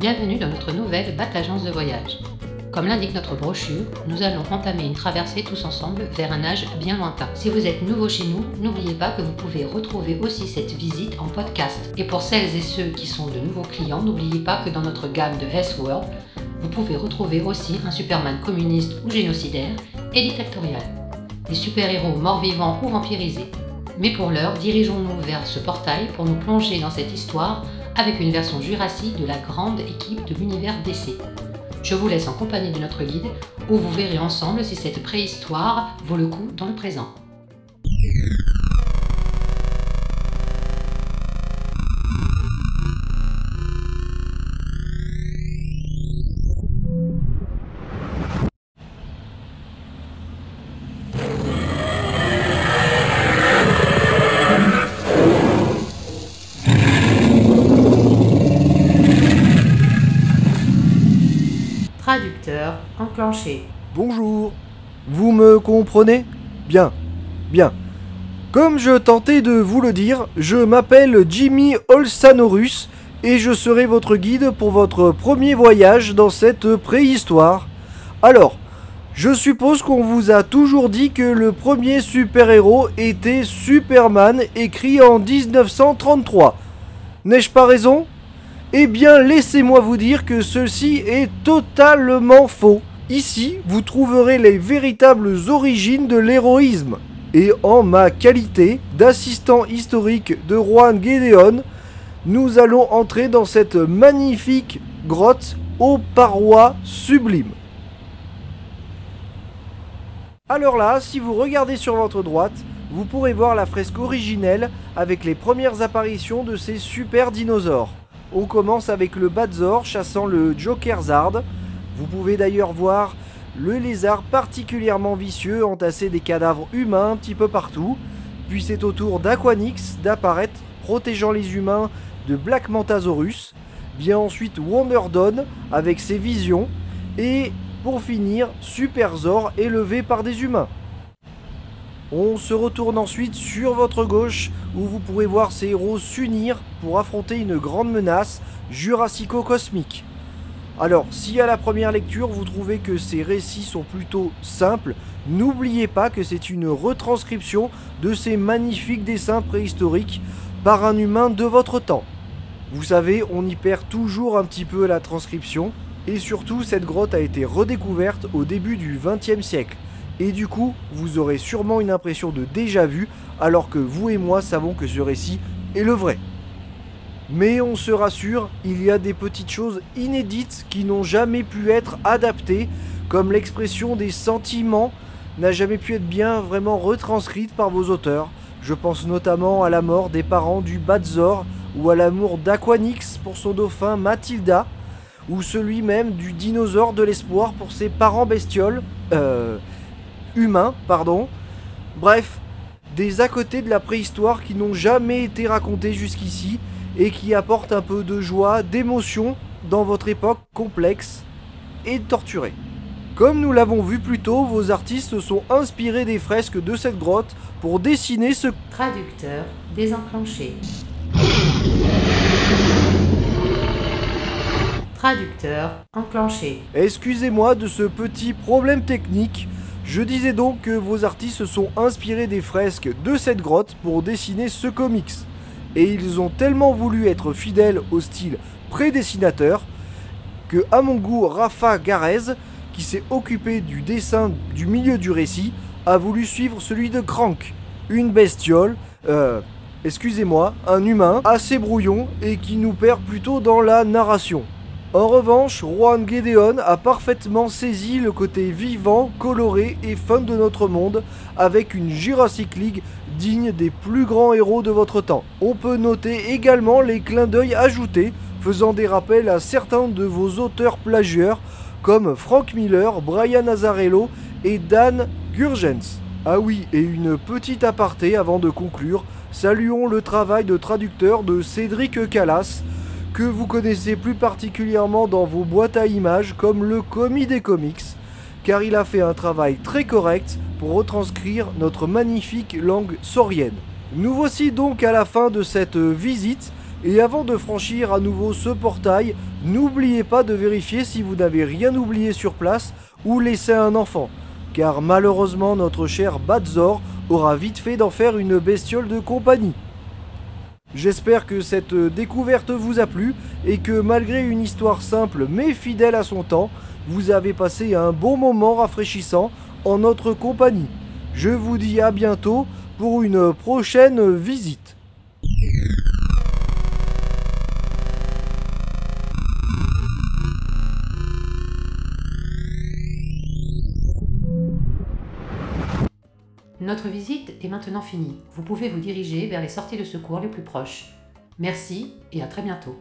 Bienvenue dans notre nouvelle BAT Agence de voyage. Comme l'indique notre brochure, nous allons entamer une traversée tous ensemble vers un âge bien lointain. Si vous êtes nouveau chez nous, n'oubliez pas que vous pouvez retrouver aussi cette visite en podcast. Et pour celles et ceux qui sont de nouveaux clients, n'oubliez pas que dans notre gamme de S-World, vous pouvez retrouver aussi un Superman communiste ou génocidaire et dictatorial. Des super-héros morts-vivants ou vampirisés. Mais pour l'heure, dirigeons-nous vers ce portail pour nous plonger dans cette histoire avec une version jurassique de la grande équipe de l'univers DC. Je vous laisse en compagnie de notre guide où vous verrez ensemble si cette préhistoire vaut le coup dans le présent. Traducteur enclenché. Bonjour. Vous me comprenez? Bien, bien. Comme je tentais de vous le dire, je m'appelle Jimmy Olsanorus et je serai votre guide pour votre premier voyage dans cette préhistoire. Alors, je suppose qu'on vous a toujours dit que le premier super-héros était Superman écrit en 1933. N'ai-je pas raison? Eh bien, laissez-moi vous dire que ceci est totalement faux. Ici, vous trouverez les véritables origines de l'héroïsme. Et en ma qualité d'assistant historique de Juan Gedeon, nous allons entrer dans cette magnifique grotte aux parois sublimes. Alors là, si vous regardez sur votre droite, vous pourrez voir la fresque originelle avec les premières apparitions de ces super dinosaures. On commence avec le Badzor chassant le Jokerzard. Vous pouvez d'ailleurs voir le lézard particulièrement vicieux entasser des cadavres humains un petit peu partout. Puis c'est au tour d'Aquanix d'apparaître, protégeant les humains de Black Mantasaurus. Vient ensuite Wonderdon avec ses visions. Et pour finir, Superzor élevé par des humains. On se retourne ensuite sur votre gauche où vous pourrez voir ces héros s'unir pour affronter une grande menace jurassico-cosmique. Alors, si à la première lecture vous trouvez que ces récits sont plutôt simples, n'oubliez pas que c'est une retranscription de ces magnifiques dessins préhistoriques par un humain de votre temps. Vous savez, on y perd toujours un petit peu la transcription, et surtout cette grotte a été redécouverte au début du XXe siècle. Et du coup, vous aurez sûrement une impression de déjà vu, alors que vous et moi savons que ce récit est le vrai. Mais on se rassure, il y a des petites choses inédites qui n'ont jamais pu être adaptées, comme l'expression des sentiments n'a jamais pu être bien vraiment retranscrite par vos auteurs. Je pense notamment à la mort des parents du Badzor ou à l'amour d'Aquanix pour son dauphin Mathilda, ou celui même du dinosaure de l'espoir pour ses parents bestioles. Euh, humains, pardon. Bref, des à côté de la préhistoire qui n'ont jamais été racontés jusqu'ici et qui apportent un peu de joie, d'émotion dans votre époque complexe et torturée. Comme nous l'avons vu plus tôt, vos artistes se sont inspirés des fresques de cette grotte pour dessiner ce Traducteur désenclenché. Traducteur enclenché. Excusez-moi de ce petit problème technique. Je disais donc que vos artistes se sont inspirés des fresques de cette grotte pour dessiner ce comics. Et ils ont tellement voulu être fidèles au style prédessinateur que, à mon goût, Rafa Garez, qui s'est occupé du dessin du milieu du récit, a voulu suivre celui de Crank, une bestiole, euh, excusez-moi, un humain assez brouillon et qui nous perd plutôt dans la narration. En revanche, Juan Gedeon a parfaitement saisi le côté vivant, coloré et fun de notre monde avec une Jurassic League digne des plus grands héros de votre temps. On peut noter également les clins d'œil ajoutés faisant des rappels à certains de vos auteurs plagieurs comme Frank Miller, Brian Azarello et Dan Gurgens. Ah oui, et une petite aparté avant de conclure, saluons le travail de traducteur de Cédric Callas, que vous connaissez plus particulièrement dans vos boîtes à images comme le commis des comics, car il a fait un travail très correct pour retranscrire notre magnifique langue saurienne. Nous voici donc à la fin de cette visite Et avant de franchir à nouveau ce portail, n'oubliez pas de vérifier si vous n'avez rien oublié sur place ou laissé un enfant, car malheureusement notre cher Badzor aura vite fait d'en faire une bestiole de compagnie. J'espère que cette découverte vous a plu et que malgré une histoire simple mais fidèle à son temps, vous avez passé un bon moment rafraîchissant en notre compagnie. Je vous dis à bientôt pour une prochaine visite. Notre visite est maintenant finie. Vous pouvez vous diriger vers les sorties de secours les plus proches. Merci et à très bientôt.